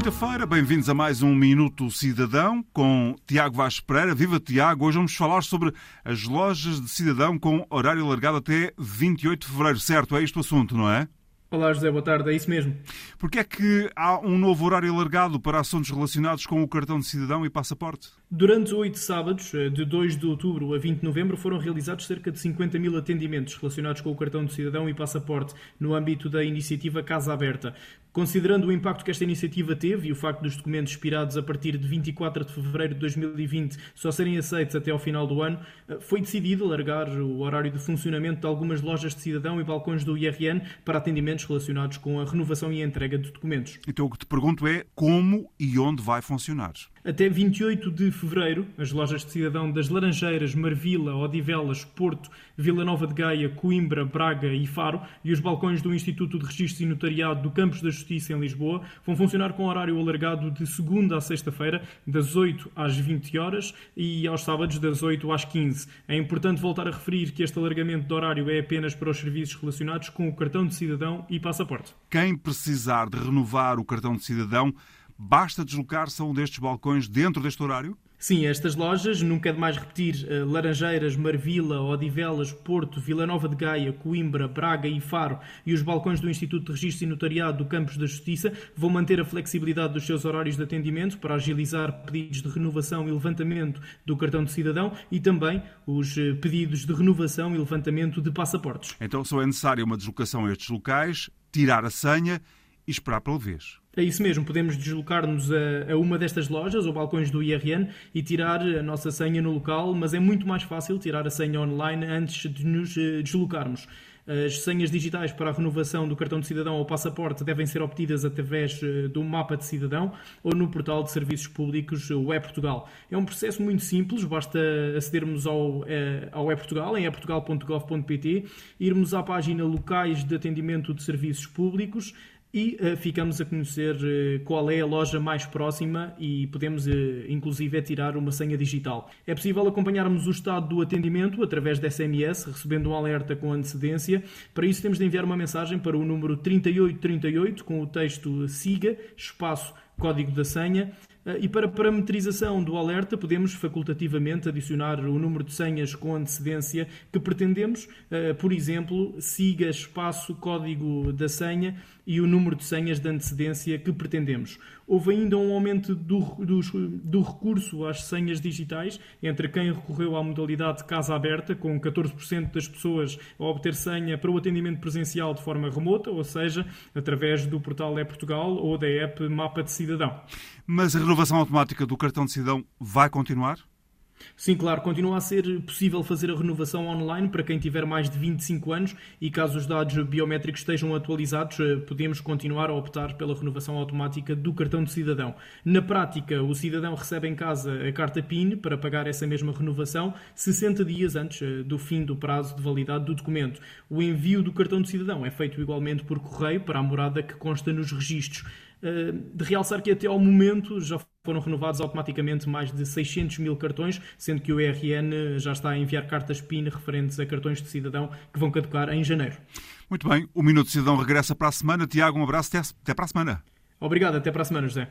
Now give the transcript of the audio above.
quinta-feira, bem-vindos a mais um Minuto Cidadão com Tiago Vaz Pereira. Viva Tiago! Hoje vamos falar sobre as lojas de cidadão com horário alargado até 28 de fevereiro. Certo, é este o assunto, não é? Olá José, boa tarde, é isso mesmo. Porquê é que há um novo horário alargado para assuntos relacionados com o cartão de cidadão e passaporte? Durante oito sábados, eh, de 2 de outubro a 20 de novembro, foram realizados cerca de 50 mil atendimentos relacionados com o cartão de cidadão e passaporte no âmbito da iniciativa Casa Aberta. Considerando o impacto que esta iniciativa teve e o facto dos documentos expirados a partir de 24 de fevereiro de 2020 só serem aceitos até ao final do ano, eh, foi decidido alargar o horário de funcionamento de algumas lojas de cidadão e balcões do IRN para atendimentos relacionados com a renovação e a entrega de documentos. Então o que te pergunto é como e onde vai funcionar? Até 28 de fevereiro, as lojas de cidadão das Laranjeiras, Marvila, Odivelas, Porto, Vila Nova de Gaia, Coimbra, Braga e Faro e os balcões do Instituto de Registro e Notariado do Campos da Justiça em Lisboa vão funcionar com horário alargado de segunda a sexta-feira, das 8 às 20 horas e aos sábados das 8 às 15. É importante voltar a referir que este alargamento de horário é apenas para os serviços relacionados com o cartão de cidadão e passaporte. Quem precisar de renovar o cartão de cidadão Basta deslocar-se a um destes balcões dentro deste horário? Sim, estas lojas, nunca é demais repetir, eh, Laranjeiras, Marvila, Odivelas, Porto, Vila Nova de Gaia, Coimbra, Braga e Faro e os balcões do Instituto de Registro e Notariado do Campos da Justiça vão manter a flexibilidade dos seus horários de atendimento para agilizar pedidos de renovação e levantamento do cartão de cidadão e também os eh, pedidos de renovação e levantamento de passaportes. Então só é necessária uma deslocação a estes locais, tirar a senha e esperar pela vez. É isso mesmo, podemos deslocar-nos a, a, uma destas lojas ou balcões do IRN e tirar a nossa senha no local, mas é muito mais fácil tirar a senha online antes de nos eh, deslocarmos. As senhas digitais para a renovação do cartão de cidadão ou passaporte devem ser obtidas através eh, do mapa de cidadão ou no portal de serviços públicos o E-Portugal. É um processo muito simples, basta acedermos ao, eh, ao E-Portugal, em eportugal.gov.pt, irmos à página locais de atendimento de serviços públicos, e uh, ficamos a conhecer uh, qual é a loja mais próxima e podemos, uh, inclusive, tirar uma senha digital. É possível acompanharmos o estado do atendimento através da SMS, recebendo um alerta com antecedência. Para isso, temos de enviar uma mensagem para o número 3838 com o texto SIGA, espaço código da senha. E para parametrização do alerta, podemos facultativamente adicionar o número de senhas com antecedência que pretendemos, por exemplo, siga espaço código da senha e o número de senhas de antecedência que pretendemos. Houve ainda um aumento do, do, do recurso às senhas digitais entre quem recorreu à modalidade casa aberta, com 14% das pessoas a obter senha para o atendimento presencial de forma remota, ou seja, através do portal É Portugal ou da app Mapa de Cidadão. Mas a renovação automática do cartão de cidadão vai continuar? Sim, claro, continua a ser possível fazer a renovação online para quem tiver mais de 25 anos e caso os dados biométricos estejam atualizados, eh, podemos continuar a optar pela renovação automática do cartão de cidadão. Na prática, o cidadão recebe em casa a carta PIN para pagar essa mesma renovação 60 dias antes eh, do fim do prazo de validade do documento. O envio do cartão de cidadão é feito igualmente por correio para a morada que consta nos registros. Eh, de realçar que até ao momento já foram renovados automaticamente mais de 600 mil cartões, sendo que o ERN já está a enviar cartas PIN referentes a cartões de cidadão que vão caducar em janeiro. Muito bem, o Minuto Cidadão regressa para a semana. Tiago, um abraço, até para a semana. Obrigado, até para a semana, José.